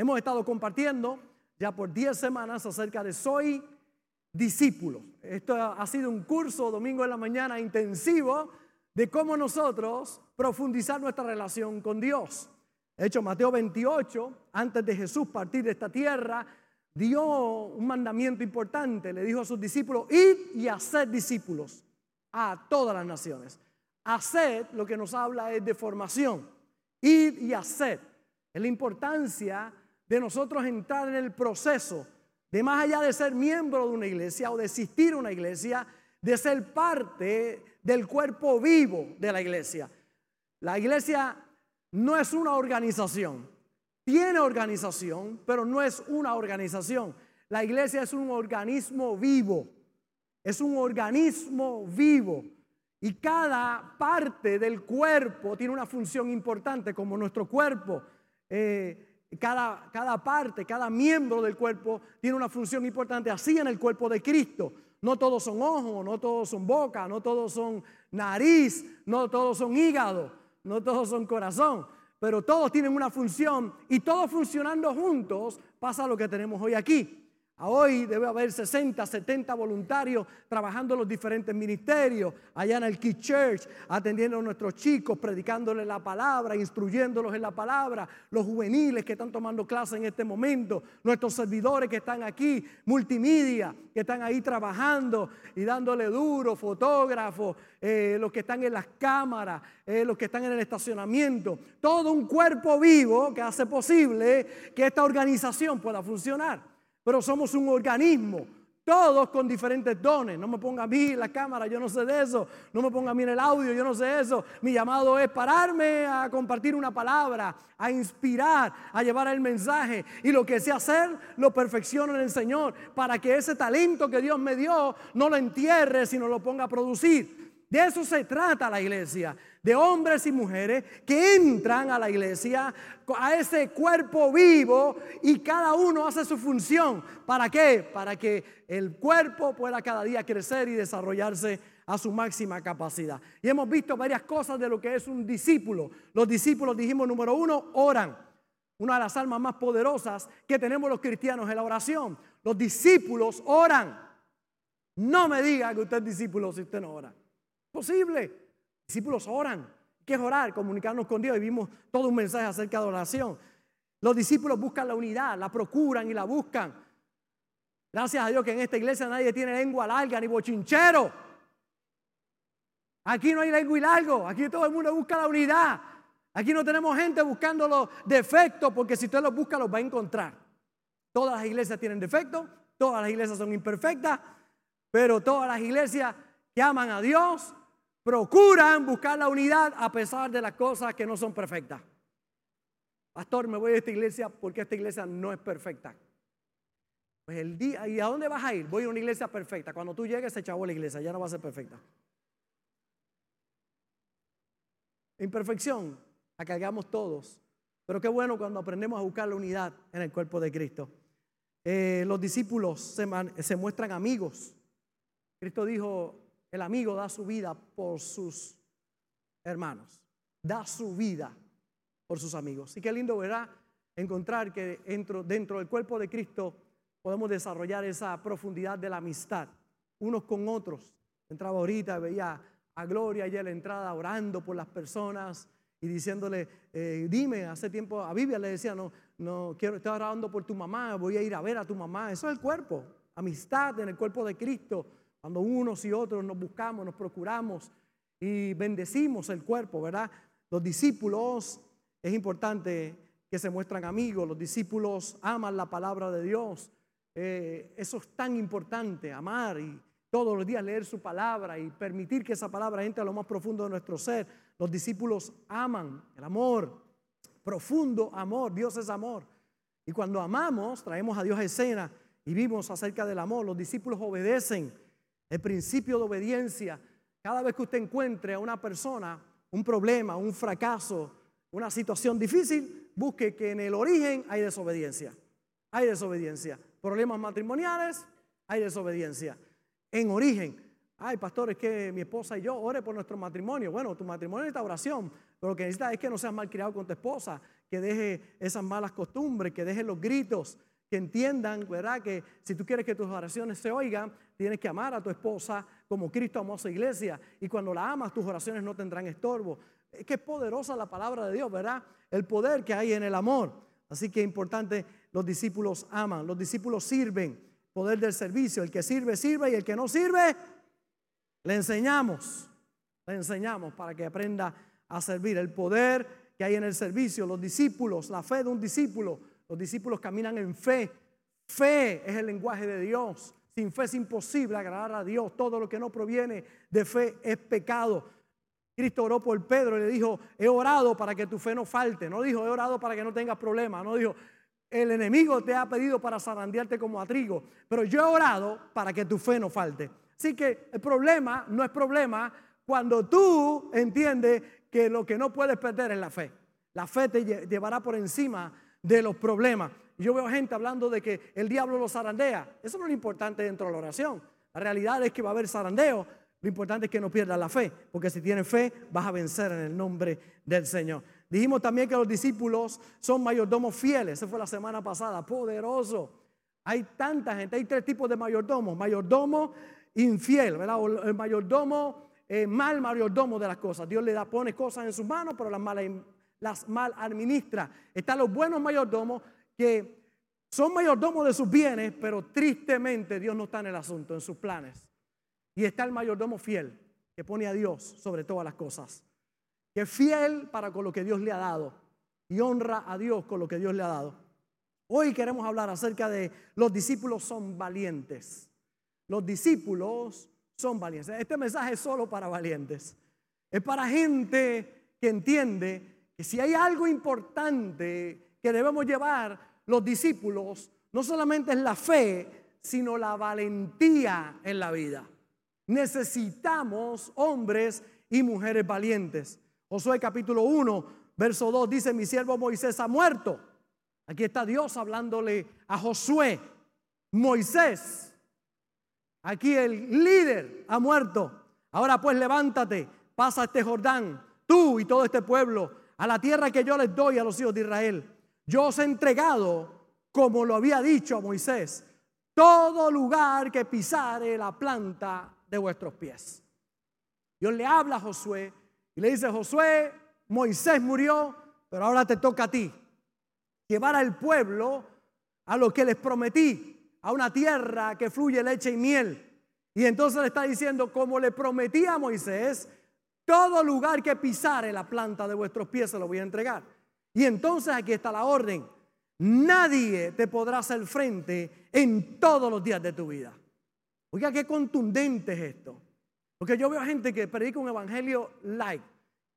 Hemos estado compartiendo ya por 10 semanas acerca de soy discípulo. Esto ha sido un curso domingo en la mañana intensivo de cómo nosotros profundizar nuestra relación con Dios. De hecho, Mateo 28, antes de Jesús partir de esta tierra, dio un mandamiento importante. Le dijo a sus discípulos, id y haced discípulos a todas las naciones. Hacer lo que nos habla es de formación. Id y hacer. Es la importancia de nosotros entrar en el proceso de más allá de ser miembro de una iglesia o de asistir a una iglesia, de ser parte del cuerpo vivo de la iglesia. La iglesia no es una organización. Tiene organización, pero no es una organización. La iglesia es un organismo vivo. Es un organismo vivo. Y cada parte del cuerpo tiene una función importante, como nuestro cuerpo. Eh, cada, cada parte, cada miembro del cuerpo tiene una función importante, así en el cuerpo de Cristo. No todos son ojos, no todos son boca, no todos son nariz, no todos son hígado, no todos son corazón, pero todos tienen una función y todos funcionando juntos pasa lo que tenemos hoy aquí. Hoy debe haber 60, 70 voluntarios trabajando en los diferentes ministerios, allá en el Key Church, atendiendo a nuestros chicos, predicándoles la palabra, instruyéndolos en la palabra, los juveniles que están tomando clases en este momento, nuestros servidores que están aquí, multimedia, que están ahí trabajando y dándole duro, fotógrafos, eh, los que están en las cámaras, eh, los que están en el estacionamiento, todo un cuerpo vivo que hace posible que esta organización pueda funcionar pero somos un organismo, todos con diferentes dones. No me ponga a mí la cámara, yo no sé de eso. No me ponga a mí en el audio, yo no sé de eso. Mi llamado es pararme a compartir una palabra, a inspirar, a llevar el mensaje. Y lo que sé hacer, lo perfecciono en el Señor, para que ese talento que Dios me dio no lo entierre, sino lo ponga a producir. De eso se trata la iglesia de hombres y mujeres que entran a la iglesia, a ese cuerpo vivo y cada uno hace su función. ¿Para qué? Para que el cuerpo pueda cada día crecer y desarrollarse a su máxima capacidad. Y hemos visto varias cosas de lo que es un discípulo. Los discípulos, dijimos, número uno, oran. Una de las almas más poderosas que tenemos los cristianos es la oración. Los discípulos oran. No me diga que usted es discípulo si usted no ora. Posible discípulos oran. ¿Qué es orar? Comunicarnos con Dios. Y vimos todo un mensaje acerca de oración. Los discípulos buscan la unidad, la procuran y la buscan. Gracias a Dios que en esta iglesia nadie tiene lengua larga ni bochinchero. Aquí no hay lengua y largo. Aquí todo el mundo busca la unidad. Aquí no tenemos gente buscando los defectos porque si usted los busca los va a encontrar. Todas las iglesias tienen defectos, todas las iglesias son imperfectas, pero todas las iglesias que aman a Dios procuran buscar la unidad a pesar de las cosas que no son perfectas. Pastor, me voy a esta iglesia porque esta iglesia no es perfecta. Pues el día, ¿y a dónde vas a ir? Voy a una iglesia perfecta. Cuando tú llegues se echó la iglesia, ya no va a ser perfecta. Imperfección, la cargamos todos. Pero qué bueno cuando aprendemos a buscar la unidad en el cuerpo de Cristo. Eh, los discípulos se, se muestran amigos. Cristo dijo, el amigo da su vida por sus hermanos, da su vida por sus amigos. Y qué lindo verá encontrar que dentro, del cuerpo de Cristo podemos desarrollar esa profundidad de la amistad, unos con otros. Entraba ahorita, veía a Gloria y a la entrada orando por las personas y diciéndole, eh, dime, hace tiempo a Biblia le decía, no, no quiero, estar orando por tu mamá, voy a ir a ver a tu mamá. Eso es el cuerpo, amistad en el cuerpo de Cristo cuando unos y otros nos buscamos, nos procuramos y bendecimos el cuerpo, ¿verdad? Los discípulos, es importante que se muestran amigos, los discípulos aman la palabra de Dios. Eh, eso es tan importante, amar y todos los días leer su palabra y permitir que esa palabra entre a lo más profundo de nuestro ser. Los discípulos aman el amor, profundo amor, Dios es amor. Y cuando amamos, traemos a Dios a escena y vimos acerca del amor. Los discípulos obedecen el principio de obediencia. Cada vez que usted encuentre a una persona un problema, un fracaso, una situación difícil, busque que en el origen hay desobediencia. Hay desobediencia. Problemas matrimoniales, hay desobediencia. En origen, ay pastor, es que mi esposa y yo ore por nuestro matrimonio. Bueno, tu matrimonio necesita oración, pero lo que necesita es que no seas mal criado con tu esposa, que deje esas malas costumbres, que deje los gritos, que entiendan, ¿verdad? Que si tú quieres que tus oraciones se oigan, tienes que amar a tu esposa como Cristo amó a su iglesia. Y cuando la amas, tus oraciones no tendrán estorbo. Es que es poderosa la palabra de Dios, ¿verdad? El poder que hay en el amor. Así que es importante, los discípulos aman, los discípulos sirven, poder del servicio. El que sirve, sirve y el que no sirve, le enseñamos. Le enseñamos para que aprenda a servir. El poder que hay en el servicio, los discípulos, la fe de un discípulo. Los discípulos caminan en fe. Fe es el lenguaje de Dios. Sin fe es imposible agradar a Dios. Todo lo que no proviene de fe es pecado. Cristo oró por Pedro y le dijo, he orado para que tu fe no falte. No dijo, he orado para que no tengas problemas. No dijo, el enemigo te ha pedido para zarandearte como a trigo. Pero yo he orado para que tu fe no falte. Así que el problema no es problema cuando tú entiendes que lo que no puedes perder es la fe. La fe te llevará por encima de los problemas. Yo veo gente hablando de que el diablo lo zarandea. Eso no es lo importante dentro de la oración. La realidad es que va a haber zarandeo, lo importante es que no pierdas la fe, porque si tienes fe vas a vencer en el nombre del Señor. Dijimos también que los discípulos son mayordomos fieles. Esa fue la semana pasada, poderoso. Hay tanta gente, hay tres tipos de mayordomos. Mayordomo infiel, ¿verdad? O el mayordomo eh, mal mayordomo de las cosas. Dios le da, pone cosas en sus manos, pero las mal administra. Están los buenos mayordomos que son mayordomos de sus bienes, pero tristemente Dios no está en el asunto, en sus planes. Y está el mayordomo fiel, que pone a Dios sobre todas las cosas. Que es fiel para con lo que Dios le ha dado. Y honra a Dios con lo que Dios le ha dado. Hoy queremos hablar acerca de los discípulos son valientes. Los discípulos son valientes. Este mensaje es solo para valientes. Es para gente que entiende que si hay algo importante que debemos llevar los discípulos, no solamente es la fe, sino la valentía en la vida. Necesitamos hombres y mujeres valientes. Josué capítulo 1, verso 2 dice, mi siervo Moisés ha muerto. Aquí está Dios hablándole a Josué. Moisés, aquí el líder ha muerto. Ahora pues levántate, pasa este Jordán, tú y todo este pueblo, a la tierra que yo les doy a los hijos de Israel. Yo os he entregado, como lo había dicho a Moisés, todo lugar que pisare la planta de vuestros pies. Dios le habla a Josué y le dice, Josué, Moisés murió, pero ahora te toca a ti llevar al pueblo a lo que les prometí, a una tierra que fluye leche y miel. Y entonces le está diciendo, como le prometí a Moisés, todo lugar que pisare la planta de vuestros pies se lo voy a entregar. Y entonces aquí está la orden. Nadie te podrá hacer frente en todos los días de tu vida. Oiga, qué contundente es esto. Porque yo veo gente que predica un evangelio light,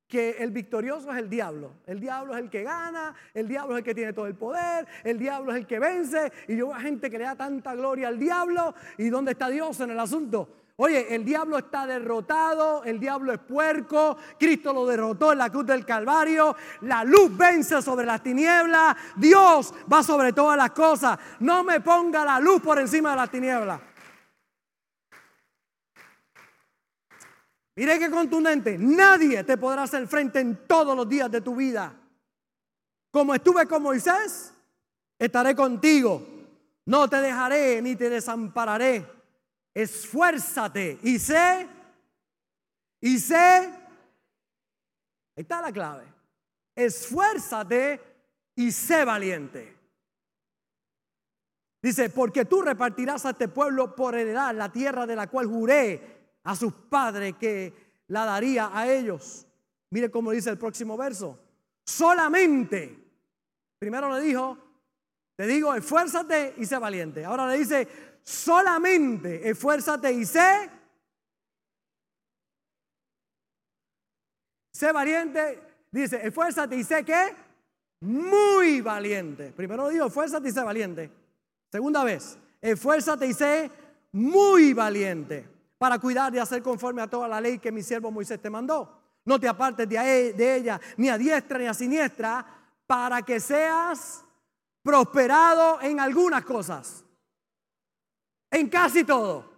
que el victorioso es el diablo. El diablo es el que gana, el diablo es el que tiene todo el poder, el diablo es el que vence. Y yo veo gente que le da tanta gloria al diablo. ¿Y dónde está Dios en el asunto? Oye, el diablo está derrotado, el diablo es puerco, Cristo lo derrotó en la cruz del Calvario, la luz vence sobre las tinieblas, Dios va sobre todas las cosas. No me ponga la luz por encima de las tinieblas. Mire qué contundente. Nadie te podrá hacer frente en todos los días de tu vida. Como estuve con Moisés, estaré contigo. No te dejaré ni te desampararé. Esfuérzate y sé, y sé, ahí está la clave. Esfuérzate y sé valiente. Dice, porque tú repartirás a este pueblo por heredad la tierra de la cual juré a sus padres que la daría a ellos. Mire cómo dice el próximo verso. Solamente, primero le dijo, te digo, esfuérzate y sé valiente. Ahora le dice, solamente esfuérzate y sé. Sé valiente, dice, esfuérzate y sé que muy valiente. Primero dijo, esfuérzate y sé valiente. Segunda vez, esfuérzate y sé muy valiente para cuidar y hacer conforme a toda la ley que mi siervo Moisés te mandó. No te apartes de e, ella, ni a diestra ni a siniestra, para que seas prosperado en algunas cosas. En casi todo.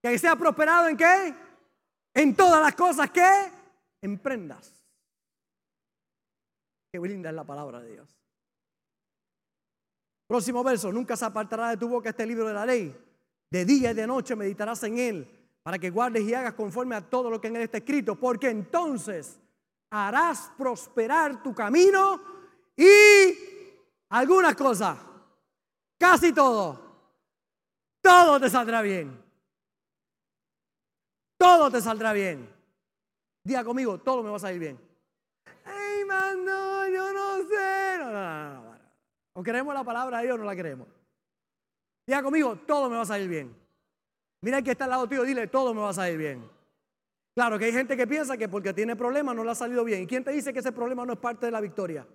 Que sea prosperado en qué? En todas las cosas que emprendas. Qué linda es la palabra de Dios. Próximo verso, nunca se apartará de tu boca este libro de la ley. De día y de noche meditarás en él para que guardes y hagas conforme a todo lo que en él está escrito, porque entonces harás prosperar tu camino y algunas cosas, casi todo, todo te saldrá bien. Todo te saldrá bien. Diga conmigo, todo me va a salir bien. Ay, man, no, yo no sé. No, no, no, no. O queremos la palabra de Dios o no la queremos. Diga conmigo, todo me va a salir bien. Mira que está al lado tuyo, dile, todo me va a salir bien. Claro que hay gente que piensa que porque tiene problemas no le ha salido bien. ¿Y quién te dice que ese problema no es parte de la victoria?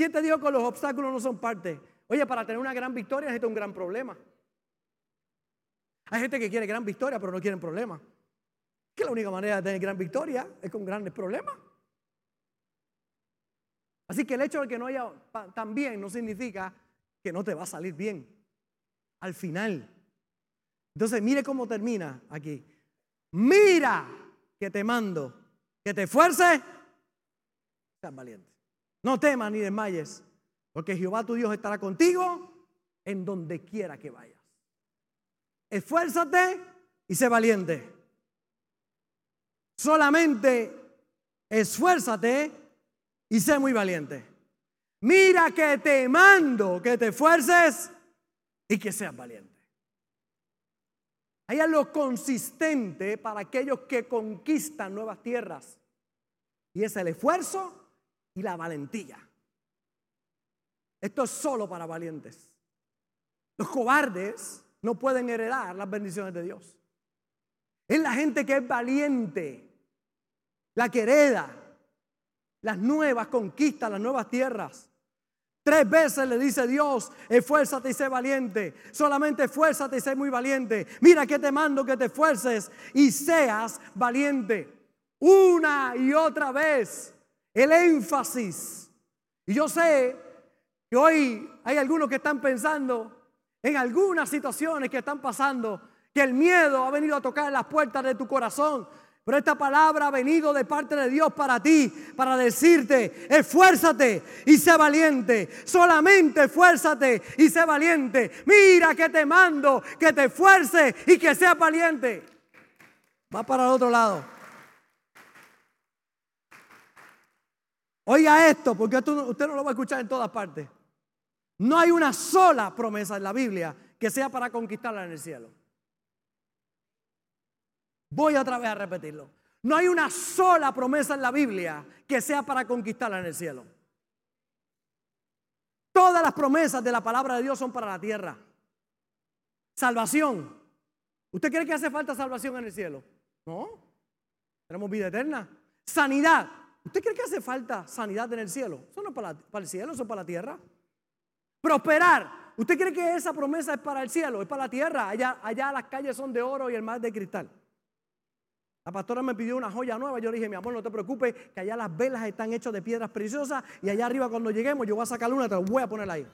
¿Quién te dijo que los obstáculos no son parte? Oye, para tener una gran victoria necesita un gran problema. Hay gente que quiere gran victoria, pero no quieren problemas. Que la única manera de tener gran victoria es con grandes problemas. Así que el hecho de que no haya tan bien no significa que no te va a salir bien. Al final. Entonces, mire cómo termina aquí. Mira que te mando, que te esfuerces, seas valiente. No temas ni desmayes, porque Jehová tu Dios estará contigo en donde quiera que vayas. Esfuérzate y sé valiente. Solamente esfuérzate y sé muy valiente. Mira que te mando que te esfuerces y que seas valiente. Hay algo consistente para aquellos que conquistan nuevas tierras. Y es el esfuerzo y la valentía. Esto es solo para valientes. Los cobardes no pueden heredar las bendiciones de Dios. Es la gente que es valiente, la que hereda las nuevas conquistas, las nuevas tierras. Tres veces le dice Dios, esfuérzate y sé valiente. Solamente esfuérzate y sé muy valiente. Mira que te mando que te esfuerces y seas valiente. Una y otra vez. El énfasis. Y yo sé que hoy hay algunos que están pensando en algunas situaciones que están pasando, que el miedo ha venido a tocar las puertas de tu corazón. Pero esta palabra ha venido de parte de Dios para ti, para decirte, esfuérzate y sé valiente. Solamente esfuérzate y sé valiente. Mira que te mando, que te esfuerces y que seas valiente. Va para el otro lado. Oiga esto, porque usted no lo va a escuchar en todas partes. No hay una sola promesa en la Biblia que sea para conquistarla en el cielo. Voy otra vez a repetirlo. No hay una sola promesa en la Biblia que sea para conquistarla en el cielo. Todas las promesas de la palabra de Dios son para la tierra. Salvación. ¿Usted cree que hace falta salvación en el cielo? No. Tenemos vida eterna. Sanidad. ¿Usted cree que hace falta sanidad en el cielo? Eso no es para, para el cielo, eso es para la tierra. Prosperar. ¿Usted cree que esa promesa es para el cielo? Es para la tierra. Allá, allá las calles son de oro y el mar de cristal. La pastora me pidió una joya nueva. Yo le dije, mi amor, no te preocupes, que allá las velas están hechas de piedras preciosas y allá arriba cuando lleguemos yo voy a sacar una, te la voy a poner ahí.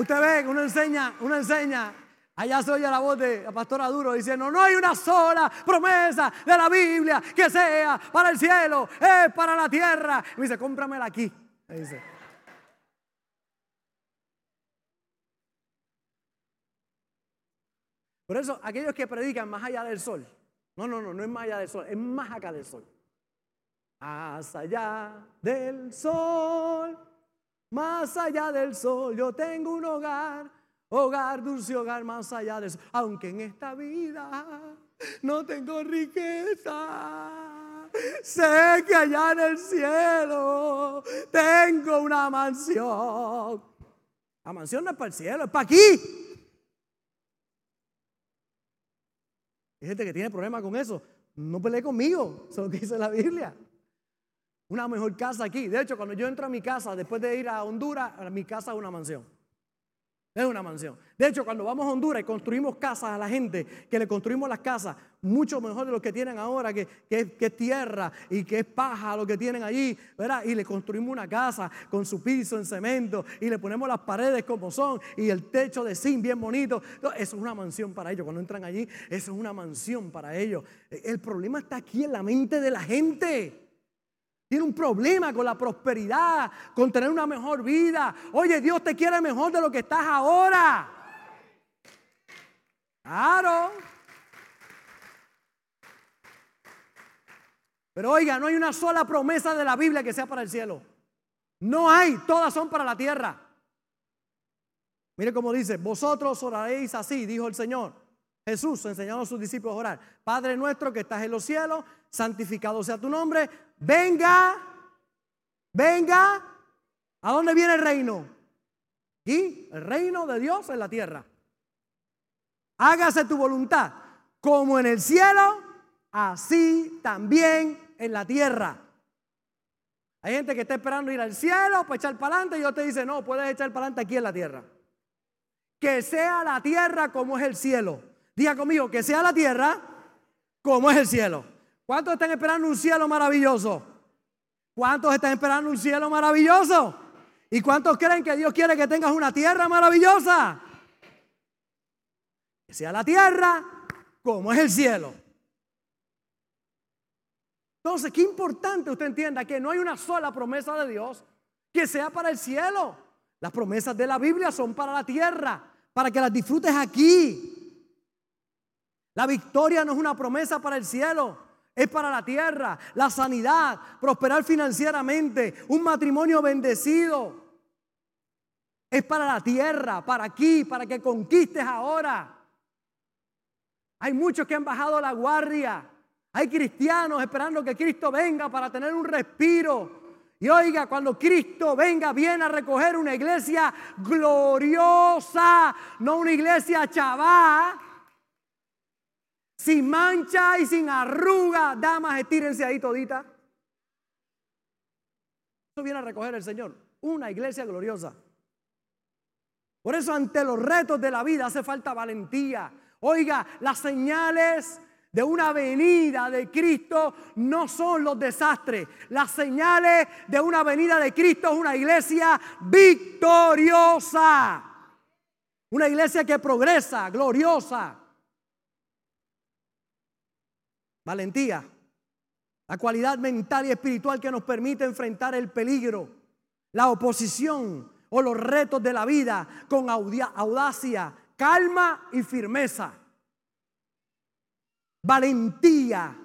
Usted ve, uno enseña, uno enseña. Allá se oye la voz de la pastora Duro diciendo, no hay una sola promesa de la Biblia que sea para el cielo, es para la tierra. Y me dice, cómpramela aquí. Por eso, aquellos que predican más allá del sol, no, no, no, no es más allá del sol, es más acá del sol. Más allá del sol, más allá del sol, yo tengo un hogar, hogar, dulce hogar, más allá del sol. Aunque en esta vida no tengo riqueza, sé que allá en el cielo tengo una mansión. La mansión no es para el cielo, es para aquí. Hay gente que tiene problemas con eso. No pelee conmigo, eso es lo que dice la Biblia. Una mejor casa aquí. De hecho, cuando yo entro a mi casa, después de ir a Honduras, mi casa es una mansión. Es una mansión. De hecho, cuando vamos a Honduras y construimos casas a la gente, que le construimos las casas mucho mejor de lo que tienen ahora, que, que, es tierra y que es paja lo que tienen allí, ¿verdad? Y le construimos una casa con su piso en cemento y le ponemos las paredes como son y el techo de zinc bien bonito. Eso es una mansión para ellos. Cuando entran allí, eso es una mansión para ellos. El problema está aquí en la mente de la gente. Tiene un problema con la prosperidad, con tener una mejor vida. Oye, Dios te quiere mejor de lo que estás ahora. Claro. Pero oiga, no hay una sola promesa de la Biblia que sea para el cielo. No hay, todas son para la tierra. Mire cómo dice, vosotros oraréis así, dijo el Señor. Jesús enseñó a sus discípulos a orar. Padre nuestro que estás en los cielos, santificado sea tu nombre venga, venga. ¿A dónde viene el reino? Y el reino de Dios en la tierra. Hágase tu voluntad, como en el cielo, así también en la tierra. Hay gente que está esperando ir al cielo para echar para adelante y Dios te dice, no, puedes echar para adelante aquí en la tierra. Que sea la tierra como es el cielo. Diga conmigo, que sea la tierra como es el cielo. ¿Cuántos están esperando un cielo maravilloso? ¿Cuántos están esperando un cielo maravilloso? ¿Y cuántos creen que Dios quiere que tengas una tierra maravillosa? Que sea la tierra como es el cielo. Entonces, qué importante usted entienda que no hay una sola promesa de Dios que sea para el cielo. Las promesas de la Biblia son para la tierra, para que las disfrutes aquí. La victoria no es una promesa para el cielo es para la tierra, la sanidad, prosperar financieramente, un matrimonio bendecido. Es para la tierra, para aquí, para que conquistes ahora. Hay muchos que han bajado la guardia. Hay cristianos esperando que Cristo venga para tener un respiro. Y oiga, cuando Cristo venga, viene a recoger una iglesia gloriosa, no una iglesia chavá sin mancha y sin arruga. Damas, estírense ahí todita. Eso viene a recoger el Señor. Una iglesia gloriosa. Por eso ante los retos de la vida hace falta valentía. Oiga, las señales de una venida de Cristo no son los desastres. Las señales de una venida de Cristo es una iglesia victoriosa. Una iglesia que progresa, gloriosa. Valentía. La cualidad mental y espiritual que nos permite enfrentar el peligro, la oposición o los retos de la vida con audacia, calma y firmeza. Valentía.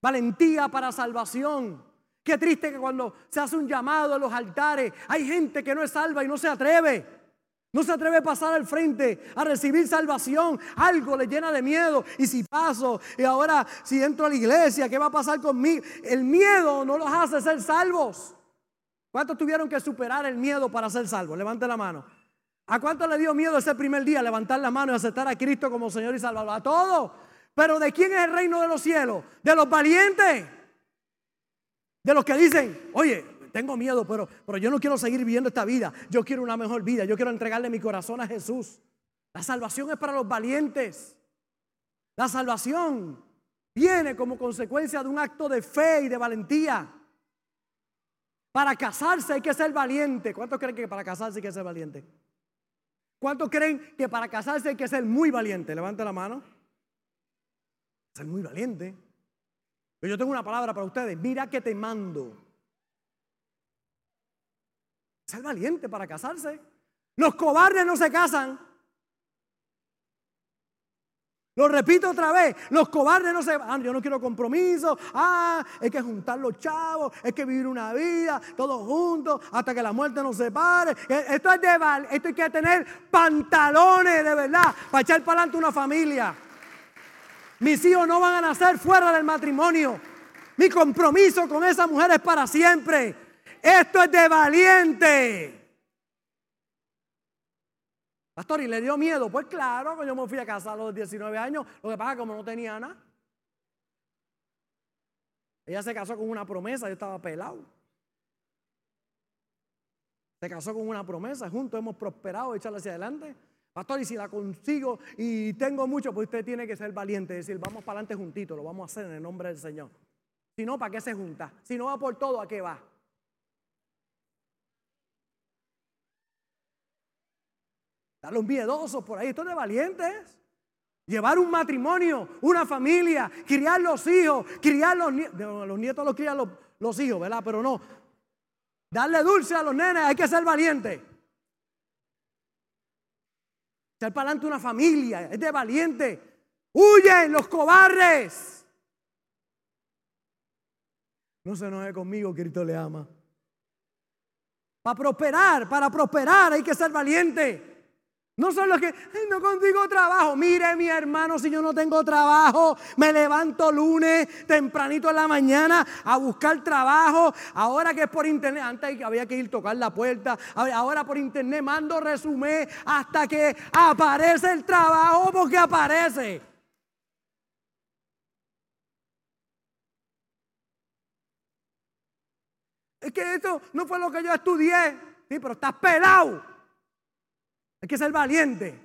Valentía para salvación. Qué triste que cuando se hace un llamado a los altares hay gente que no es salva y no se atreve. No se atreve a pasar al frente a recibir salvación. Algo le llena de miedo. Y si paso, y ahora si entro a la iglesia, ¿qué va a pasar conmigo? El miedo no los hace ser salvos. ¿Cuántos tuvieron que superar el miedo para ser salvos? Levante la mano. ¿A cuánto le dio miedo ese primer día levantar la mano y aceptar a Cristo como Señor y Salvador? A todos. Pero ¿de quién es el reino de los cielos? De los valientes. De los que dicen, oye, tengo miedo, pero, pero yo no quiero seguir viviendo esta vida. Yo quiero una mejor vida. Yo quiero entregarle mi corazón a Jesús. La salvación es para los valientes. La salvación viene como consecuencia de un acto de fe y de valentía. Para casarse hay que ser valiente. ¿Cuántos creen que para casarse hay que ser valiente? ¿Cuántos creen que para casarse hay que ser muy valiente? Levante la mano. Ser muy valiente. Pero yo tengo una palabra para ustedes. Mira que te mando. Ser valiente para casarse. Los cobardes no se casan. Lo repito otra vez, los cobardes no se ah, yo no quiero compromiso, ah, hay que juntar los chavos, hay que vivir una vida, todos juntos, hasta que la muerte nos separe. E, esto es de esto hay que tener pantalones de verdad para echar para adelante una familia. Mis hijos no van a nacer fuera del matrimonio. Mi compromiso con esa mujer es para siempre. Esto es de valiente. Pastor, ¿y le dio miedo? Pues claro, yo me fui a casar a los 19 años. Lo que pasa es que como no tenía nada. Ella se casó con una promesa, yo estaba pelado. Se casó con una promesa, juntos hemos prosperado, echarla hacia adelante. Pastor, y si la consigo y tengo mucho, pues usted tiene que ser valiente, decir, vamos para adelante juntitos, lo vamos a hacer en el nombre del Señor. Si no, ¿para qué se junta? Si no va por todo, ¿a qué va? A los miedosos por ahí, esto es de valientes. Llevar un matrimonio, una familia, criar los hijos, criar los nietos. Los nietos los crían los, los hijos, ¿verdad? Pero no. Darle dulce a los nenes, hay que ser valiente. Ser para adelante una familia, es de valiente. Huyen los cobardes. No se enoje conmigo, Cristo le ama. Para prosperar, para prosperar hay que ser valiente. No son los que no consigo trabajo. Mire, mi hermano, si yo no tengo trabajo, me levanto lunes tempranito en la mañana a buscar trabajo. Ahora que es por internet, antes había que ir a tocar la puerta. Ahora por internet mando resumen hasta que aparece el trabajo porque aparece. Es que esto no fue lo que yo estudié. Sí, pero estás pelado. Hay que ser valiente.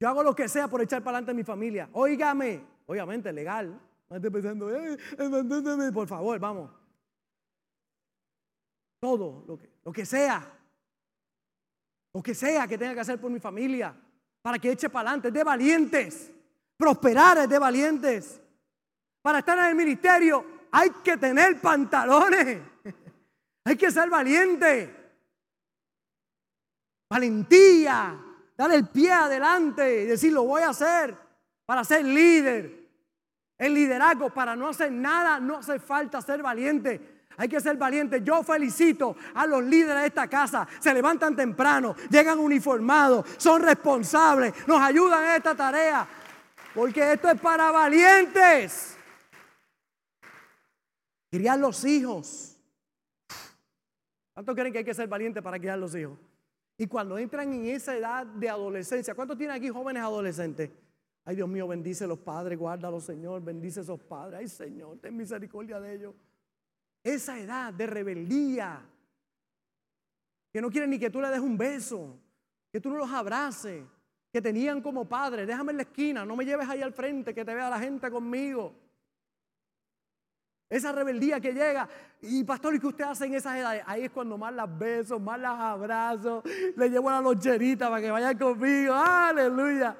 Yo hago lo que sea por echar para adelante a mi familia. Óigame, obviamente legal. No por favor, vamos. Todo, lo que, lo que sea. Lo que sea que tenga que hacer por mi familia. Para que eche para adelante. De valientes. Prosperar es de valientes. Para estar en el ministerio hay que tener pantalones. Hay que ser valiente. Valentía dar el pie adelante y decir, lo voy a hacer para ser líder. El liderazgo, para no hacer nada, no hace falta ser valiente. Hay que ser valiente. Yo felicito a los líderes de esta casa. Se levantan temprano, llegan uniformados, son responsables, nos ayudan en esta tarea. Porque esto es para valientes. Criar los hijos. ¿Cuánto creen que hay que ser valiente para criar los hijos? Y cuando entran en esa edad de adolescencia, ¿cuántos tienen aquí jóvenes adolescentes? Ay, Dios mío, bendice los padres, guárdalos, Señor, bendice esos padres. Ay, Señor, ten misericordia de ellos. Esa edad de rebeldía, que no quieren ni que tú le des un beso, que tú no los abraces, que tenían como padres, déjame en la esquina, no me lleves ahí al frente, que te vea la gente conmigo. Esa rebeldía que llega. Y pastor, ¿y qué usted hace en esas edades? Ahí es cuando más las beso, más las abrazo, le llevo la loncherita para que vayan conmigo. Aleluya.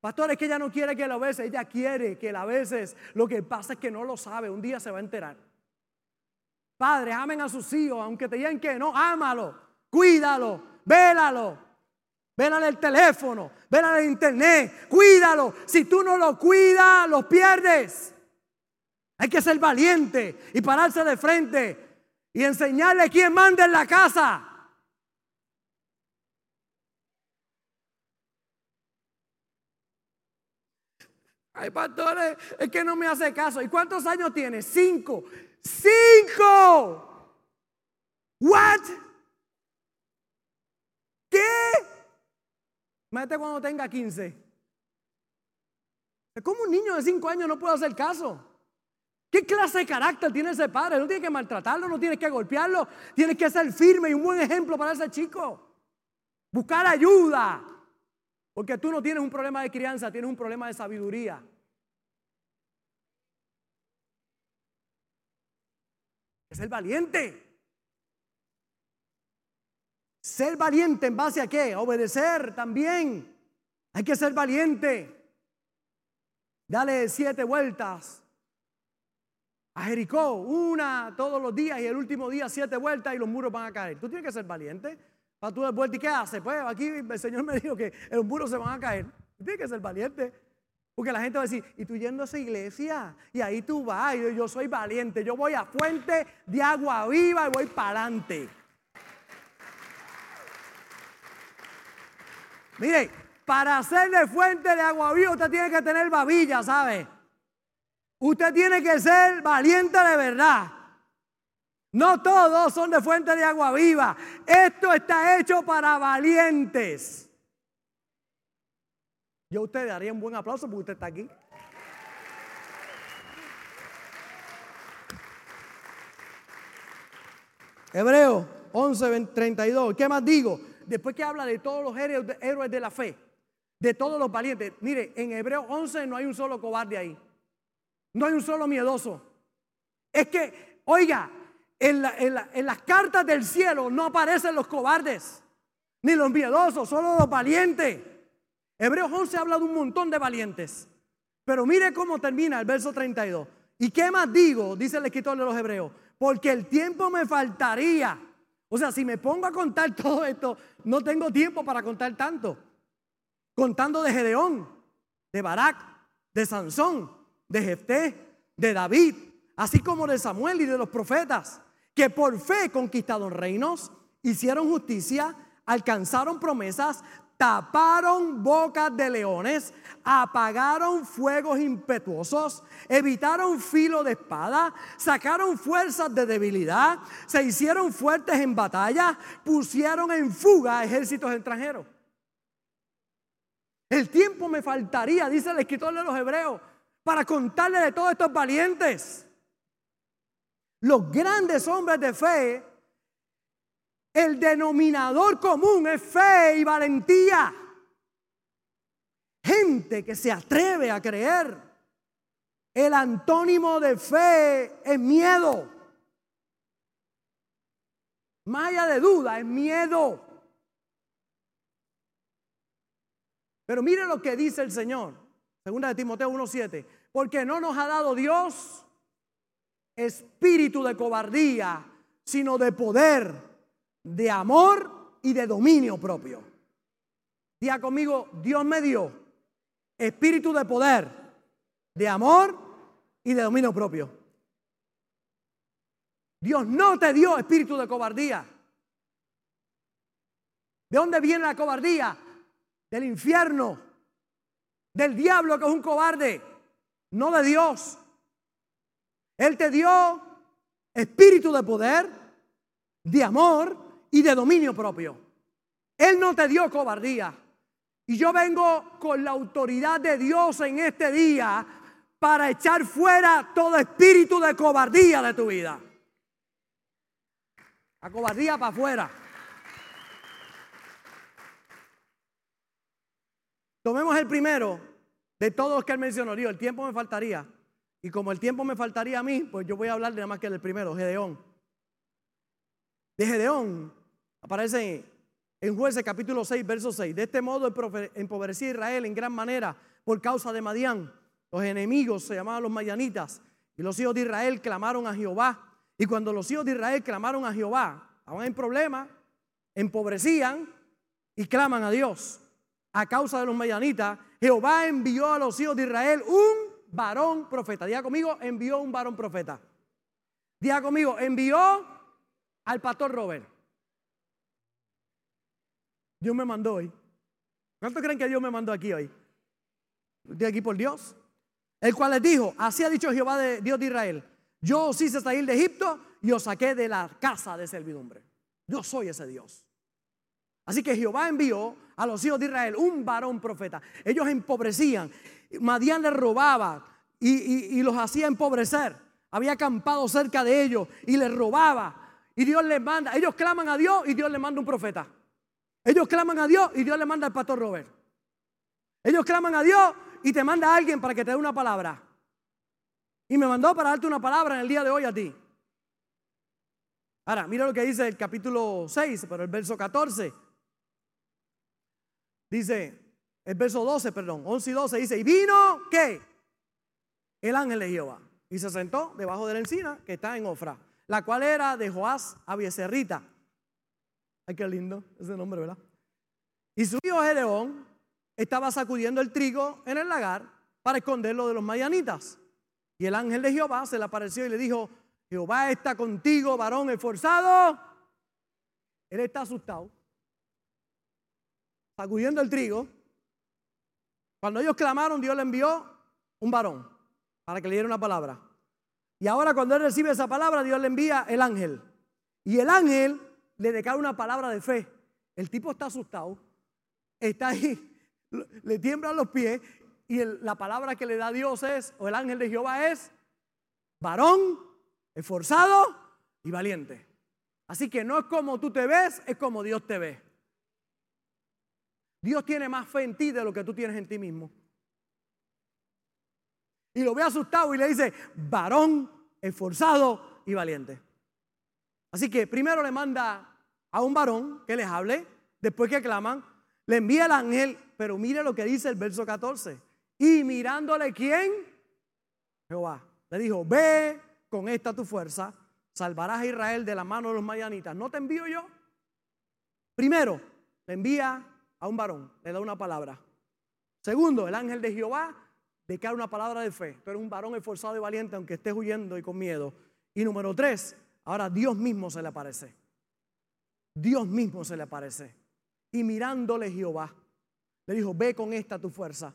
Pastor, es que ella no quiere que lo beses, ella quiere que la beses. Lo que pasa es que no lo sabe, un día se va a enterar. Padres, amen a sus hijos, aunque te digan que no, ámalo, cuídalo, vélalo. Vélale el teléfono, vélale el internet, cuídalo. Si tú no lo cuidas, los pierdes. Hay que ser valiente y pararse de frente y enseñarle quién manda en la casa. Hay pastores, es que no me hace caso. ¿Y cuántos años tiene? Cinco. ¡Cinco! ¿What? ¿Qué? Mete cuando tenga 15. ¿Cómo un niño de cinco años no puede hacer caso? ¿Qué clase de carácter tiene ese padre? No tiene que maltratarlo, no tiene que golpearlo, tiene que ser firme y un buen ejemplo para ese chico. Buscar ayuda. Porque tú no tienes un problema de crianza, tienes un problema de sabiduría. Es ser valiente. Ser valiente en base a qué? obedecer también. Hay que ser valiente. Dale siete vueltas a Jericó, una todos los días y el último día siete vueltas y los muros van a caer. Tú tienes que ser valiente. Para tú dar vuelta y qué haces? Pues aquí el Señor me dijo que los muros se van a caer. Tú tienes que ser valiente. Porque la gente va a decir, y tú yendo a esa iglesia, y ahí tú vas, y yo, soy valiente, yo voy a fuente de agua viva y voy para adelante. Mire, para hacerle fuente de agua viva usted tiene que tener babilla, ¿sabe? Usted tiene que ser valiente de verdad. No todos son de fuente de agua viva. Esto está hecho para valientes. Yo a usted daría un buen aplauso porque usted está aquí. Hebreo 11, 32. ¿Qué más digo? Después que habla de todos los héroes de la fe, de todos los valientes. Mire, en Hebreo 11 no hay un solo cobarde ahí. No hay un solo miedoso. Es que, oiga, en, las cartas del cielo no aparecen los cobardes, ni los miedosos, solo los valientes. Hebreos 11 habla de un montón de valientes. Pero mire cómo termina el verso 32. ¿Y qué más digo? Dice el escritor de los Hebreos. Porque el tiempo me faltaría. O sea, si me pongo a contar todo esto, no tengo tiempo para contar tanto. Contando de Gedeón, de Barak, de Sansón, de Jefté, de David, así como de Samuel y de los profetas, que por fe conquistaron reinos, hicieron justicia, alcanzaron promesas, taparon bocas de leones, apagaron fuegos impetuosos, evitaron filo de espada, sacaron fuerzas de debilidad, se hicieron fuertes en batalla, pusieron en fuga ejércitos extranjeros. El tiempo me faltaría, dice el escritor de los Hebreos, para contarle de todos estos valientes. Los grandes hombres de fe, el denominador común es fe y valentía. Gente que se atreve a creer. El antónimo de fe es miedo. Más de duda, es miedo. Pero mire lo que dice el Señor. Segunda de Timoteo 1.7. Porque no nos ha dado Dios espíritu de cobardía, sino de poder, de amor y de dominio propio. Diga conmigo, Dios me dio espíritu de poder, de amor y de dominio propio. Dios no te dio espíritu de cobardía. ¿De dónde viene la cobardía? Del infierno, del diablo que es un cobarde, no de Dios. Él te dio espíritu de poder, de amor y de dominio propio. Él no te dio cobardía. Y yo vengo con la autoridad de Dios en este día para echar fuera todo espíritu de cobardía de tu vida. La cobardía para afuera. Tomemos el primero de todos los que él mencionó. El tiempo me faltaría. Y como el tiempo me faltaría a mí, pues yo voy a hablar de nada más que del primero, Gedeón. De Gedeón aparece en Jueces capítulo 6, verso 6. De este modo empobrecía Israel en gran manera por causa de Madián. Los enemigos se llamaban los mayanitas. Y los hijos de Israel clamaron a Jehová. Y cuando los hijos de Israel clamaron a Jehová, estaban en problemas, empobrecían y claman a Dios a causa de los medianitas, Jehová envió a los hijos de Israel un varón profeta. Diga conmigo, envió un varón profeta. Diga conmigo, envió al pastor Robert. Dios me mandó hoy. ¿Cuántos creen que Dios me mandó aquí hoy? Estoy aquí por Dios. El cual les dijo, así ha dicho Jehová de Dios de Israel. Yo os hice salir de Egipto y os saqué de la casa de servidumbre. Yo soy ese Dios. Así que Jehová envió a los hijos de Israel un varón profeta. Ellos empobrecían. Madián les robaba y, los hacía empobrecer. Había acampado cerca de ellos y les robaba. Y Dios les manda. Ellos claman a Dios y Dios les manda un profeta. Ellos claman a Dios y Dios les manda al pastor Robert. Ellos claman a Dios y te manda a alguien para que te dé una palabra. Y me mandó para darte una palabra en el día de hoy a ti. Ahora, mira lo que dice el capítulo 6, pero el verso 14. Dice, el verso 12, perdón, 11 y 12 dice, y vino, ¿qué? El ángel de Jehová. Y se sentó debajo de la encina que está en Ofra, la cual era de Joás Abieserrita. Ay, qué lindo ese nombre, ¿verdad? Y su hijo Gedeón estaba sacudiendo el trigo en el lagar para esconderlo de los mayanitas. Y el ángel de Jehová se le apareció y le dijo, Jehová está contigo, varón esforzado. Él está asustado sacudiendo el trigo. Cuando ellos clamaron, Dios le envió un varón para que le diera una palabra. Y ahora cuando él recibe esa palabra, Dios le envía el ángel. Y el ángel le decae una palabra de fe. El tipo está asustado, está ahí, le tiemblan los pies y la palabra que le da Dios es, o el ángel de Jehová es, varón, esforzado y valiente. Así que no es como tú te ves, es como Dios te ve. Dios tiene más fe en ti de lo que tú tienes en ti mismo. Y lo ve asustado y le dice, varón esforzado y valiente. Así que primero le manda a un varón que les hable, después que claman, le envía el ángel, pero mire lo que dice el verso 14. Y mirándole quién? Jehová. Le dijo, ve con esta tu fuerza, salvarás a Israel de la mano de los mayanitas. ¿No te envío yo? Primero, le envía a un varón, le da una palabra. Segundo, el ángel de Jehová declara una palabra de fe. Tú eres un varón esforzado y valiente, aunque estés huyendo y con miedo. Y número tres, ahora Dios mismo se le aparece. Dios mismo se le aparece. Y mirándole Jehová, le dijo, ve con esta tu fuerza.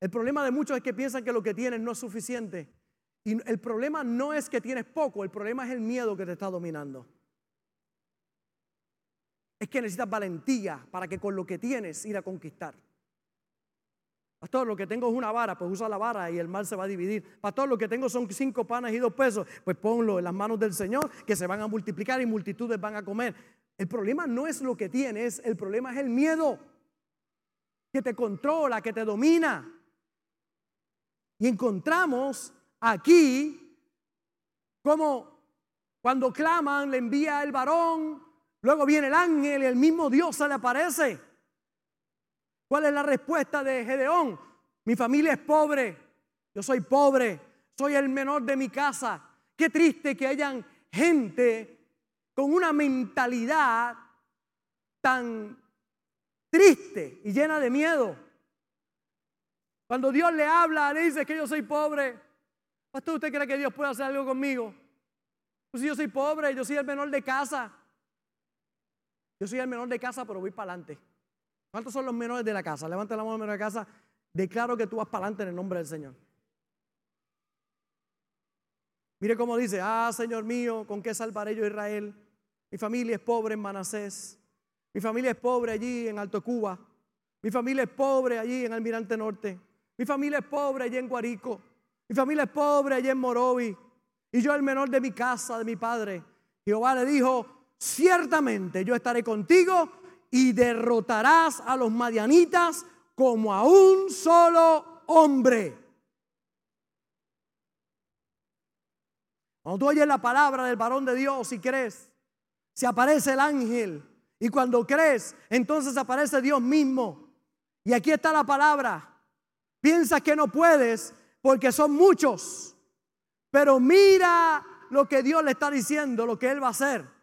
El problema de muchos es que piensan que lo que tienes no es suficiente. Y el problema no es que tienes poco, el problema es el miedo que te está dominando. Es que necesitas valentía para que con lo que tienes ir a conquistar. Pastor, lo que tengo es una vara, pues usa la vara y el mal se va a dividir. Pastor, lo que tengo son cinco panes y dos pesos, pues ponlo en las manos del Señor, que se van a multiplicar y multitudes van a comer. El problema no es lo que tienes, el problema es el miedo que te controla, que te domina. Y encontramos aquí como cuando claman le envía el varón, luego viene el ángel y el mismo Dios se le aparece. ¿Cuál es la respuesta de Gedeón? Mi familia es pobre, yo soy pobre, soy el menor de mi casa. Qué triste que hayan gente con una mentalidad tan triste y llena de miedo. Cuando Dios le habla, le dice que yo soy pobre. Pastor, ¿usted cree que Dios puede hacer algo conmigo? Pues si yo soy pobre, yo soy el menor de casa. Yo soy el menor de casa, pero voy para adelante. ¿Cuántos son los menores de la casa? Levanta la mano menor de casa. Declaro que tú vas para adelante en el nombre del Señor. Mire cómo dice, ah, Señor mío, ¿con qué salvaré yo a Israel? Mi familia es pobre en Manasés. Mi familia es pobre allí en Alto Cuba. Mi familia es pobre allí en Almirante Norte. Mi familia es pobre allí en Guarico. Mi familia es pobre allí en Morovi. Y yo el menor de mi casa, de mi padre. Jehová le dijo, ciertamente yo estaré contigo y derrotarás a los madianitas como a un solo hombre. Cuando tú oyes la palabra del varón de Dios y crees, se aparece el ángel. Y cuando crees, entonces aparece Dios mismo. Y aquí está la palabra. Piensas que no puedes porque son muchos. Pero mira lo que Dios le está diciendo, lo que Él va a hacer.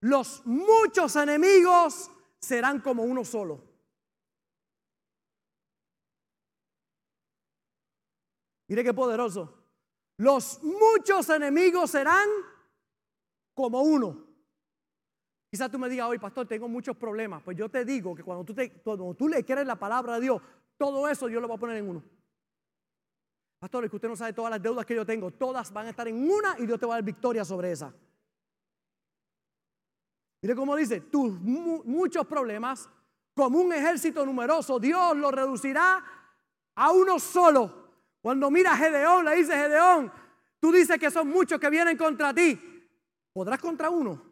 Los muchos enemigos serán como uno solo. Mire qué poderoso. Los muchos enemigos serán como uno. Quizás tú me digas hoy, pastor, tengo muchos problemas. Pues yo te digo que cuando tú, te, le quieres la palabra de Dios, todo eso Dios lo va a poner en uno. Pastor, es que usted no sabe todas las deudas que yo tengo. Todas van a estar en una y Dios te va a dar victoria sobre esa. Mire cómo dice, tus muchos problemas, como un ejército numeroso, Dios lo reducirá a uno solo. Cuando mira a Gedeón, le dice Gedeón, tú dices que son muchos que vienen contra ti. ¿Podrás contra uno?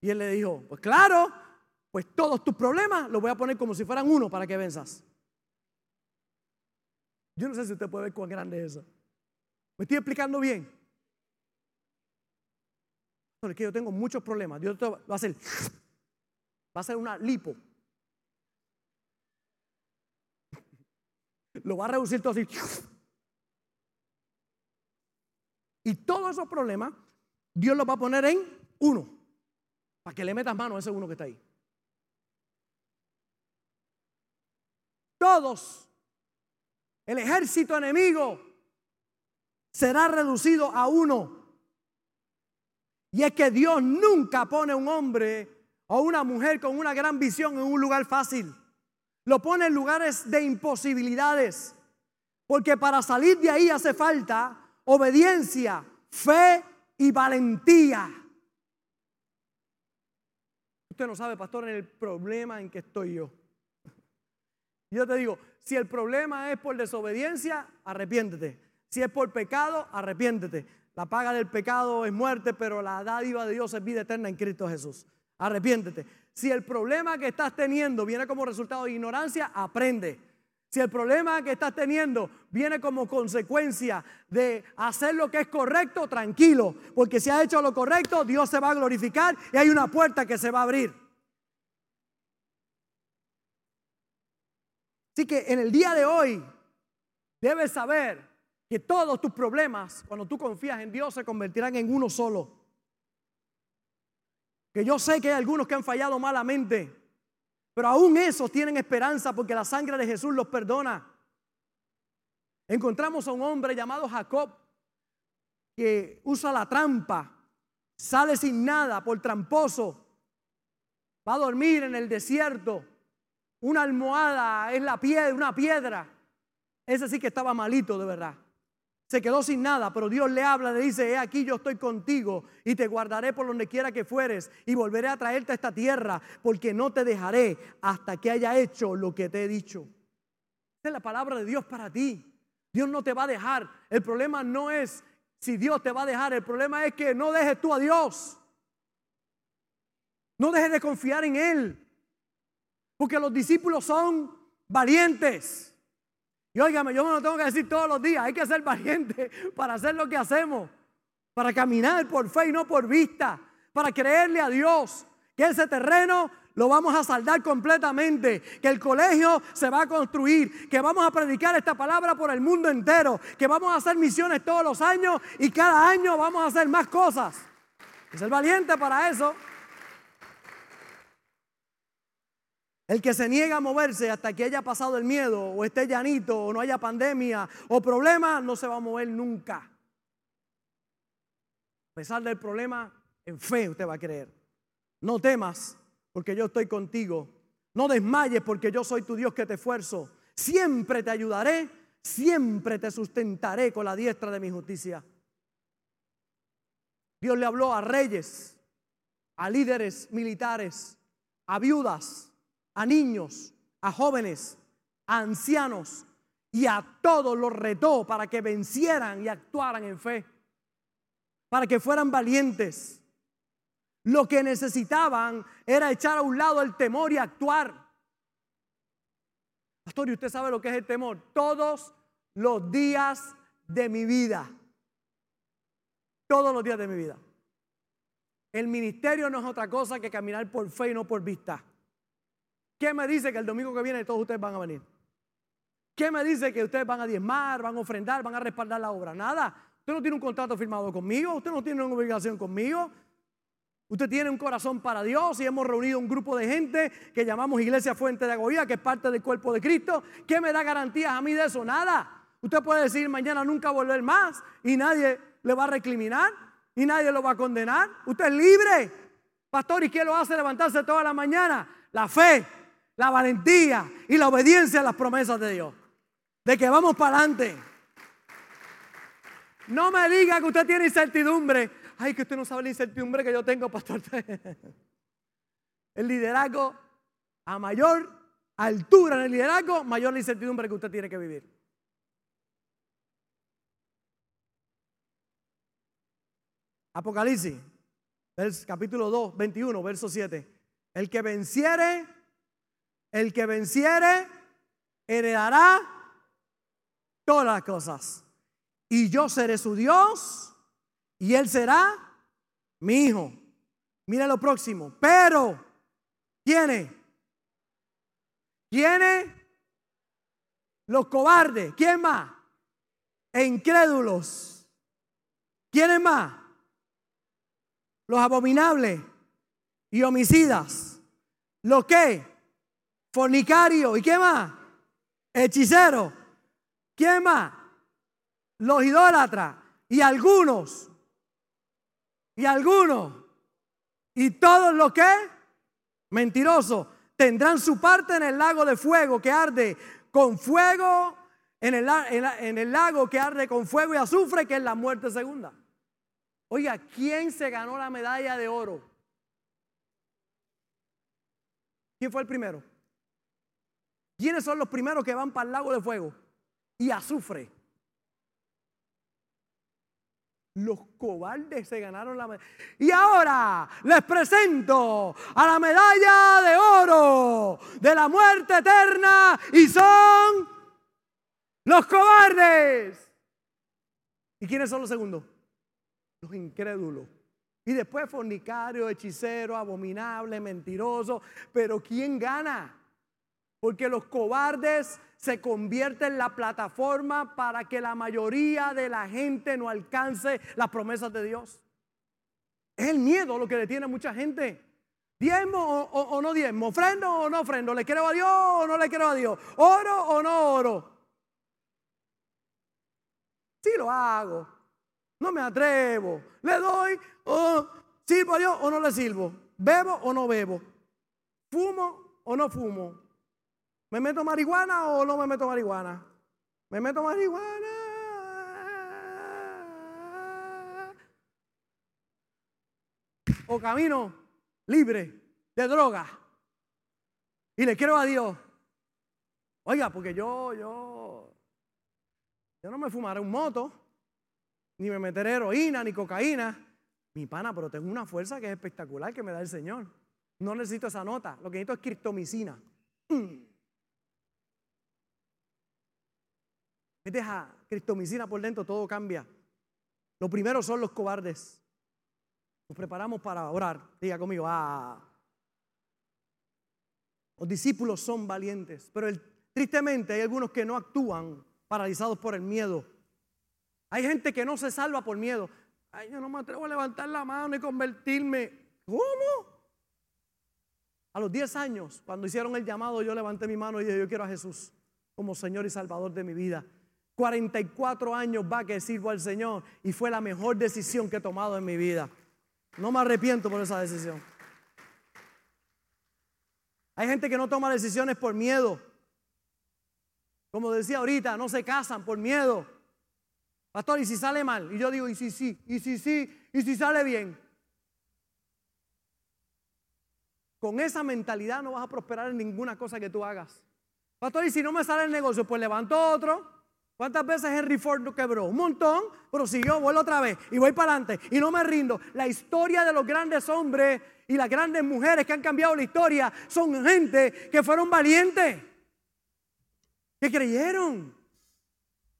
Y él le dijo, pues claro, pues todos tus problemas los voy a poner como si fueran uno para que venzas. Yo no sé si usted puede ver cuán grande es eso. ¿Me estoy explicando bien? Es que yo tengo muchos problemas. Dios va a hacer, va a hacer una lipo. Lo va a reducir todo así. Y todos esos problemas, Dios los va a poner en uno. Para que le metas mano a ese uno que está ahí. Todos, el ejército enemigo será reducido a uno. Y es que Dios nunca pone a un hombre o una mujer con una gran visión en un lugar fácil. Lo pone en lugares de imposibilidades. Porque para salir de ahí hace falta obediencia, fe y valentía. Usted no sabe, pastor, en el problema en que estoy yo. Yo te digo, si el problema es por desobediencia, arrepiéntete. Si es por pecado, arrepiéntete. La paga del pecado es muerte, pero la dádiva de Dios es vida eterna en Cristo Jesús. Arrepiéntete. Si el problema que estás teniendo viene como resultado de ignorancia, aprende. Si el problema que estás teniendo viene como consecuencia de hacer lo que es correcto, tranquilo, porque si has hecho lo correcto, Dios se va a glorificar y hay una puerta que se va a abrir. Así que en el día de hoy debes saber que todos tus problemas, cuando tú confías en Dios, se convertirán en uno solo. Que yo sé que hay algunos que han fallado malamente, pero aún esos tienen esperanza porque la sangre de Jesús los perdona. Encontramos a un hombre llamado Jacob que usa la trampa, sale sin nada por tramposo, va a dormir en el desierto, una almohada es la piedra, una piedra. Ese sí que estaba malito de verdad. Se quedó sin nada, pero Dios le habla, le dice, he aquí yo estoy contigo y te guardaré por donde quiera que fueres y volveré a traerte a esta tierra porque no te dejaré hasta que haya hecho lo que te he dicho. Esa es la palabra de Dios para ti. Dios no te va a dejar. El problema no es si Dios te va a dejar, el problema es que no dejes tú a Dios. No dejes de confiar en Él. Porque los discípulos son valientes. Y óigame, yo me lo tengo que decir todos los días, hay que ser valiente para hacer lo que hacemos, para caminar por fe y no por vista, para creerle a Dios que ese terreno lo vamos a saldar completamente, que el colegio se va a construir, que vamos a predicar esta palabra por el mundo entero, que vamos a hacer misiones todos los años y cada año vamos a hacer más cosas. Que ser valiente para eso. El que se niega a moverse hasta que haya pasado el miedo o esté llanito o no haya pandemia o problema, no se va a mover nunca. A pesar del problema, en fe usted va a creer. No temas porque yo estoy contigo. No desmayes porque yo soy tu Dios que te esfuerzo. Siempre te ayudaré, siempre te sustentaré con la diestra de mi justicia. Dios le habló a reyes, a líderes militares, a viudas, a niños, a jóvenes, a ancianos y a todos los retó para que vencieran y actuaran en fe, para que fueran valientes. Lo que necesitaban era echar a un lado el temor y actuar. Pastor, ¿y usted sabe lo que es el temor? Todos los días de mi vida. Todos los días de mi vida. El ministerio no es otra cosa que caminar por fe y no por vista. ¿Qué me dice que el domingo que viene todos ustedes van a venir? ¿Qué me dice que ustedes van a diezmar, van a ofrendar, van a respaldar la obra? Nada. Usted no tiene un contrato firmado conmigo, usted no tiene una obligación conmigo. Usted tiene un corazón para Dios y hemos reunido un grupo de gente que llamamos Iglesia Fuente de Agoía, que es parte del cuerpo de Cristo. ¿Qué me da garantías a mí de eso? Nada. Usted puede decir mañana nunca volver más y nadie le va a recriminar y nadie lo va a condenar. Usted es libre. Pastor, ¿y qué lo hace levantarse toda la mañana? La fe, la valentía y la obediencia a las promesas de Dios. De que vamos para adelante. No me diga que usted tiene incertidumbre. Ay, que usted no sabe la incertidumbre que yo tengo, pastor. El liderazgo, a mayor altura en el liderazgo, mayor la incertidumbre que usted tiene que vivir. Apocalipsis, capítulo 2, 21, verso 7. El que venciere el que venciere heredará todas las cosas. Y yo seré su Dios y él será mi hijo. Mira lo próximo. Pero, ¿quiénes? ¿Quiénes? Los cobardes. ¿Quién más? E incrédulos. ¿Quiénes más? Los abominables y homicidas. ¿Los qué? Fornicario, ¿y qué más? Hechicero, ¿quién más? Los idólatras y algunos, y algunos, y todos los que, mentirosos, tendrán su parte en el lago de fuego que arde con fuego, en el, en el lago que arde con fuego y azufre, que es la muerte segunda. Oiga, ¿quién se ganó la medalla de oro? ¿Quién fue el primero? ¿Quiénes son los primeros que van para el lago de fuego? Y azufre. Los cobardes se ganaron la medalla. Y ahora les presento a la medalla de oro de la muerte eterna y son los cobardes. ¿Y quiénes son los segundos? Los incrédulos. Y después fornicario, hechicero, abominable, mentiroso. Pero ¿quién gana? Porque los cobardes se convierten en la plataforma para que la mayoría de la gente no alcance las promesas de Dios. Es el miedo lo que detiene a mucha gente. ¿Diezmo o, no diezmo? ¿Ofrendo o no ofrendo? ¿Le creo a Dios o no le creo a Dios? ¿Oro o no oro? Sí lo hago. No me atrevo. Le doy o sirvo a Dios o no le sirvo. Bebo o no bebo. Fumo o no fumo. ¿Me meto marihuana o no me meto marihuana? ¿Me meto marihuana? O camino libre de droga. Y le quiero a Dios. Oiga, porque yo, yo, yo no me fumaré un moto, ni me meteré heroína, ni cocaína. Mi pana, pero tengo una fuerza que es espectacular que me da el Señor. No necesito esa nota. Lo que necesito es criptomicina. Mm. Metes a cristomicina por dentro, todo cambia. Lo primero son los cobardes. Nos preparamos para orar. Diga conmigo, ah. Los discípulos son valientes, pero tristemente hay algunos que no actúan paralizados por el miedo. Hay gente que no se salva por miedo. Ay, yo no me atrevo a levantar la mano y convertirme. ¿Cómo? A los 10 años, cuando hicieron el llamado, yo levanté mi mano y dije, yo quiero a Jesús como Señor y Salvador de mi vida. 44 años va que sirvo al Señor y fue la mejor decisión que he tomado en mi vida. No me arrepiento por esa decisión. Hay gente que no toma decisiones por miedo. Como decía ahorita, no se casan por miedo. Pastor, ¿y si sale mal? Y yo digo, ¿y si sí? ¿Y si sí? ¿Y si sale bien? Con esa mentalidad no vas a prosperar en ninguna cosa que tú hagas. Pastor, ¿y si no me sale el negocio? Pues levanto otro ¿Cuántas veces Henry Ford no quebró? Un montón, pero siguió, vuelvo otra vez y voy para adelante y no me rindo. La historia de los grandes hombres y las grandes mujeres que han cambiado la historia son gente que fueron valientes, que creyeron,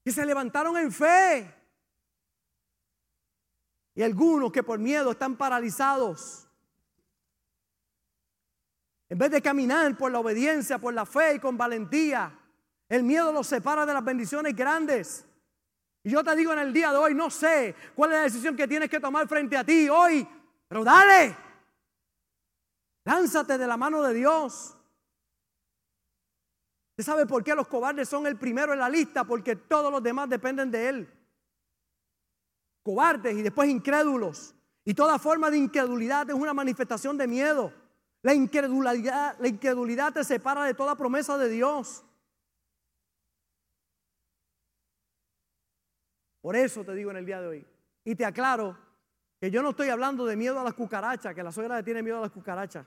que se levantaron en fe. Y algunos que por miedo están paralizados. En vez de caminar por la obediencia, por la fe y con valentía, el miedo los separa de las bendiciones grandes. Y yo te digo en el día de hoy, no sé cuál es la decisión que tienes que tomar frente a ti hoy, pero dale. Lánzate de la mano de Dios. ¿Usted sabe por qué los cobardes son el primero en la lista? Porque todos los demás dependen de Él. Cobardes y después incrédulos. Y toda forma de incredulidad es una manifestación de miedo. La incredulidad, la incredulidad te separa de toda promesa de Dios. Por eso te digo en el día de hoy. Y te aclaro que yo no estoy hablando de miedo a las cucarachas, que la suegra le tiene miedo a las cucarachas.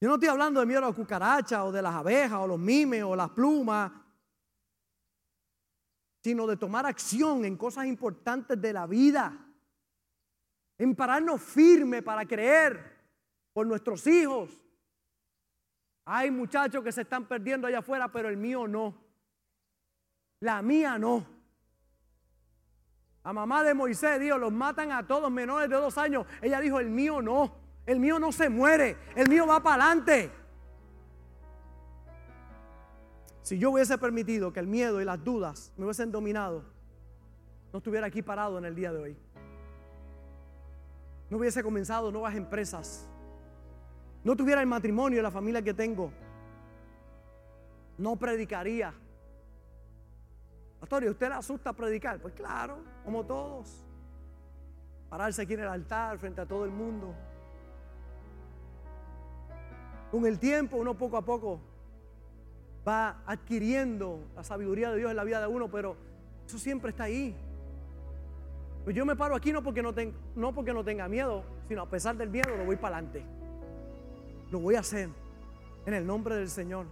Yo no estoy hablando de miedo a las cucarachas o de las abejas o los mimes o las plumas, sino de tomar acción en cosas importantes de la vida, en pararnos firme para creer por nuestros hijos. Hay muchachos que se están perdiendo allá afuera, pero el mío no. La mía no. La mamá de Moisés dijo, los matan a todos menores de dos años. Ella dijo, el mío no. El mío no se muere. El mío va para adelante. Si yo hubiese permitido que el miedo y las dudas me hubiesen dominado, no estuviera aquí parado en el día de hoy. No hubiese comenzado nuevas empresas. No tuviera el matrimonio y la familia que tengo. No predicaría Pastor, ¿y usted le asusta predicar? Pues claro, como todos. Pararse aquí en el altar frente a todo el mundo. Con el tiempo, uno poco a poco va adquiriendo la sabiduría de Dios en la vida de uno, pero eso siempre está ahí. Pues yo me paro aquí no porque no, no porque no tenga miedo, sino a pesar del miedo lo voy para adelante. Lo voy a hacer en el nombre del Señor.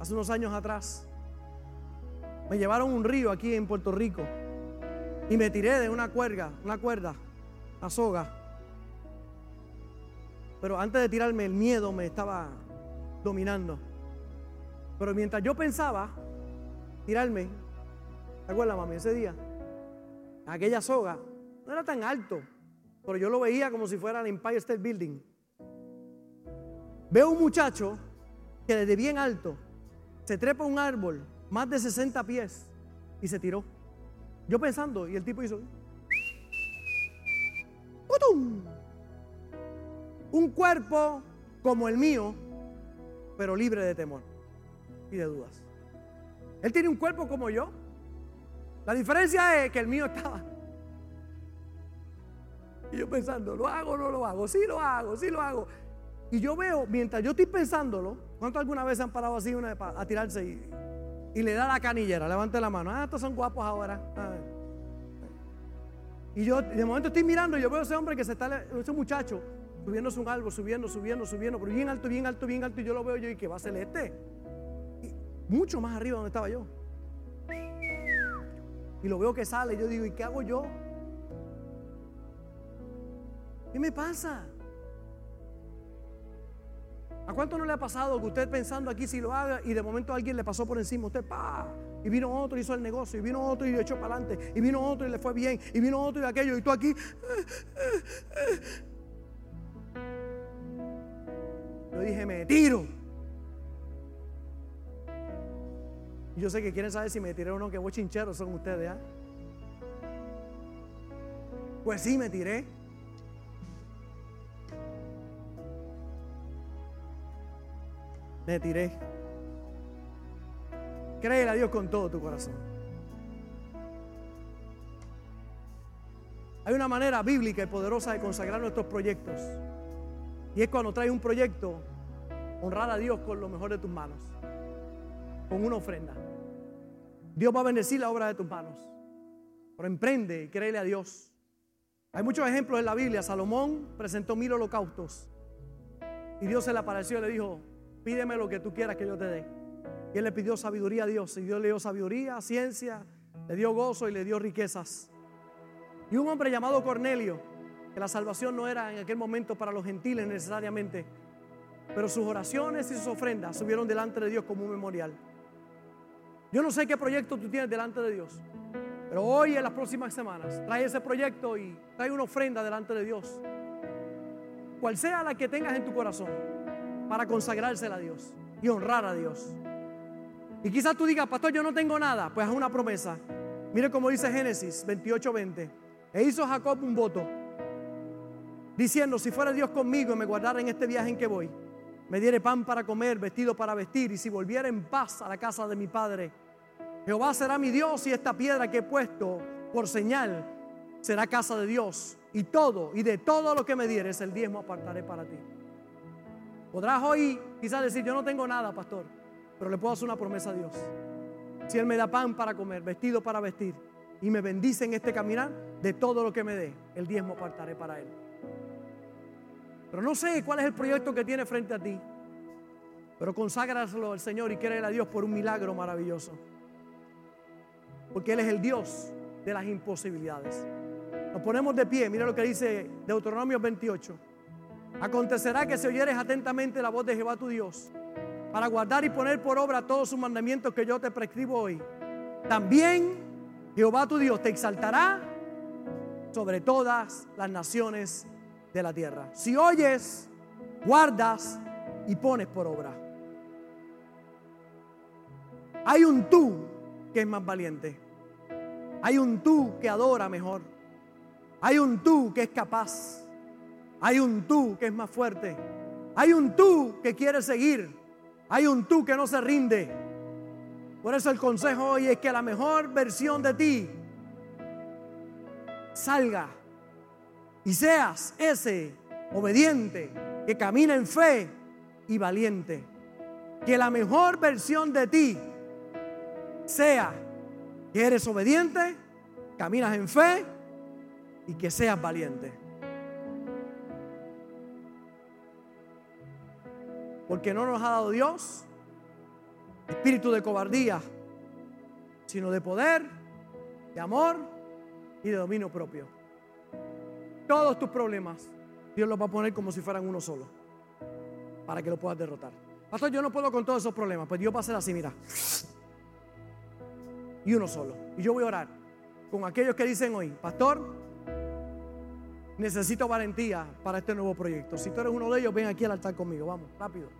Hace unos años atrás, Me llevaron un río aquí en Puerto Rico y me tiré de una cuerda, una cuerda, una soga. Pero antes de tirarme el miedo me estaba dominando. Pero mientras yo pensaba tirarme, ¿te acuerdas mami ese día? Aquella soga no era tan alto, pero yo lo veía como si fuera el Empire State Building. Veo un muchacho que desde bien alto se trepa un árbol más de 60 pies y se tiró. Yo pensando, y el tipo hizo. Un cuerpo como el mío, pero libre de temor y de dudas. Él tiene un cuerpo como yo. La diferencia es que el mío estaba. Y yo pensando, ¿lo hago o no lo hago? Sí lo hago, sí lo hago. Y yo veo, mientras yo estoy pensándolo, ¿cuántos alguna vez han parado así una, a tirarse y, y le da la canillera, levante la mano. Ah, estos son guapos ahora. Ah. Y yo de momento estoy mirando y yo veo a ese hombre que se está, ese muchacho, subiendo un árbol, subiendo, subiendo, subiendo, pero bien alto, bien alto, bien alto. Y yo lo veo yo y que va a ser este. mucho más arriba donde estaba yo. Y lo veo que sale. Y yo digo, ¿y qué hago yo? ¿Qué me pasa? ¿A cuánto no le ha pasado que usted pensando aquí si lo haga y de momento alguien le pasó por encima? Usted, pa, y vino otro y hizo el negocio, y vino otro y le echó para adelante, y vino otro y le fue bien, y vino otro y aquello, y tú aquí. Yo dije, me tiro. Yo sé que quieren saber si me tiré o no, que chincheros son ustedes, ¿ah? Pues sí, me tiré. Me tiré. Créele a Dios con todo tu corazón. Hay una manera bíblica y poderosa de consagrar nuestros proyectos. Y es cuando traes un proyecto, honrar a Dios con lo mejor de tus manos. Con una ofrenda. Dios va a bendecir la obra de tus manos. Pero emprende y créele a Dios. Hay muchos ejemplos en la Biblia. Salomón presentó mil holocaustos. Y Dios se le apareció y le dijo, pídeme lo que tú quieras que yo te dé. Y él le pidió sabiduría a Dios. Y Dios le dio sabiduría, ciencia, le dio gozo y le dio riquezas. Y un hombre llamado Cornelio, que la salvación no era en aquel momento para los gentiles necesariamente, pero sus oraciones y sus ofrendas subieron delante de Dios como un memorial. Yo no sé qué proyecto tú tienes delante de Dios, pero hoy en las próximas semanas trae ese proyecto y trae una ofrenda delante de Dios. Cual sea la que tengas en tu corazón para consagrársela a Dios y honrar a Dios. Y quizás tú digas, pastor, yo no tengo nada. Pues haz una promesa. Mire cómo dice Génesis 28:20. E hizo Jacob un voto, diciendo, si fuera Dios conmigo y me guardara en este viaje en que voy, me diere pan para comer, vestido para vestir, y si volviera en paz a la casa de mi padre, Jehová será mi Dios y esta piedra que he puesto por señal será casa de Dios. Y todo, y de todo lo que me dieres, el diezmo apartaré para ti. Podrás hoy quizás decir, yo no tengo nada, pastor, pero le puedo hacer una promesa a Dios. Si Él me da pan para comer, vestido para vestir, y me bendice en este caminar, de todo lo que me dé, el diezmo apartaré para Él. Pero no sé cuál es el proyecto que tiene frente a ti, pero conságraselo al Señor y créele a Dios por un milagro maravilloso. Porque Él es el Dios de las imposibilidades. Nos ponemos de pie, mira lo que dice Deuteronomio 28. Acontecerá que si oyeres atentamente la voz de Jehová tu Dios, para guardar y poner por obra todos sus mandamientos que yo te prescribo hoy, también Jehová tu Dios te exaltará sobre todas las naciones de la tierra. Si oyes, guardas y pones por obra. Hay un tú que es más valiente. Hay un tú que adora mejor. Hay un tú que es capaz. Hay un tú que es más fuerte. Hay un tú que quiere seguir. Hay un tú que no se rinde. Por eso el consejo hoy es que la mejor versión de ti salga y seas ese obediente que camina en fe y valiente. Que la mejor versión de ti sea que eres obediente, caminas en fe y que seas valiente. Porque no nos ha dado Dios espíritu de cobardía, sino de poder, de amor y de dominio propio. Todos tus problemas, Dios los va a poner como si fueran uno solo, para que lo puedas derrotar. Pastor, yo no puedo con todos esos problemas, pues Dios va a ser así, mira. Y uno solo. Y yo voy a orar con aquellos que dicen hoy, pastor, necesito valentía para este nuevo proyecto. Si tú eres uno de ellos, ven aquí al altar conmigo. Vamos, rápido.